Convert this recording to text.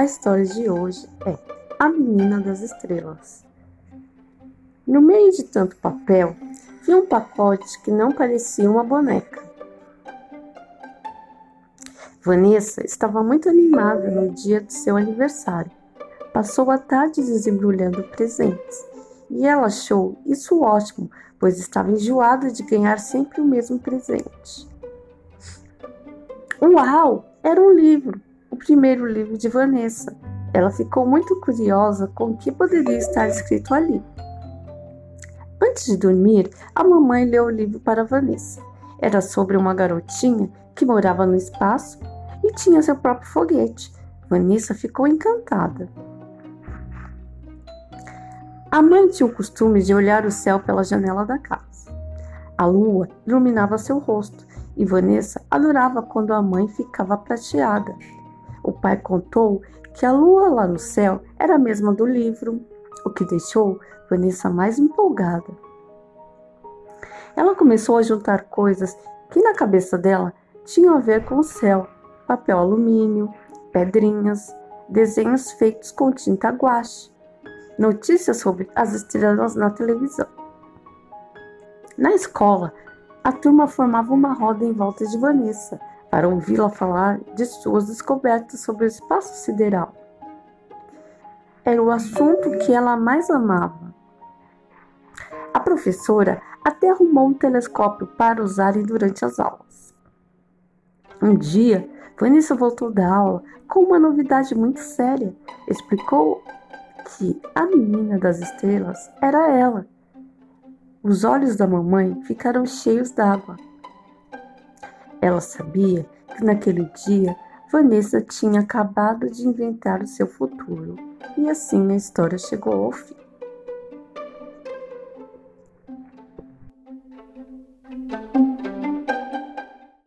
A história de hoje é A Menina das Estrelas. No meio de tanto papel, vi um pacote que não parecia uma boneca. Vanessa estava muito animada no dia de seu aniversário. Passou a tarde desembrulhando presentes e ela achou isso ótimo, pois estava enjoada de ganhar sempre o mesmo presente. Uau! Era um livro, o primeiro livro de Vanessa. Ela ficou muito curiosa com o que poderia estar escrito ali. Antes de dormir, a mamãe leu o livro para Vanessa. Era sobre uma garotinha que morava no espaço e tinha seu próprio foguete. Vanessa ficou encantada. A mãe tinha o costume de olhar o céu pela janela da casa. A lua iluminava seu rosto e Vanessa adorava quando a mãe ficava prateada. Pai contou que a lua lá no céu era a mesma do livro, o que deixou Vanessa mais empolgada. Ela começou a juntar coisas que na cabeça dela tinham a ver com o céu: papel alumínio, pedrinhas, desenhos feitos com tinta guache notícias sobre as estrelas na televisão. Na escola, a turma formava uma roda em volta de Vanessa para ouvi-la falar de suas descobertas sobre o espaço sideral. Era o assunto que ela mais amava. A professora até arrumou um telescópio para usarem durante as aulas. Um dia, Vanessa voltou da aula com uma novidade muito séria. Explicou que a menina das estrelas era ela. Os olhos da mamãe ficaram cheios d'água. Ela sabia que naquele dia Vanessa tinha acabado de inventar o seu futuro e assim a história chegou ao fim.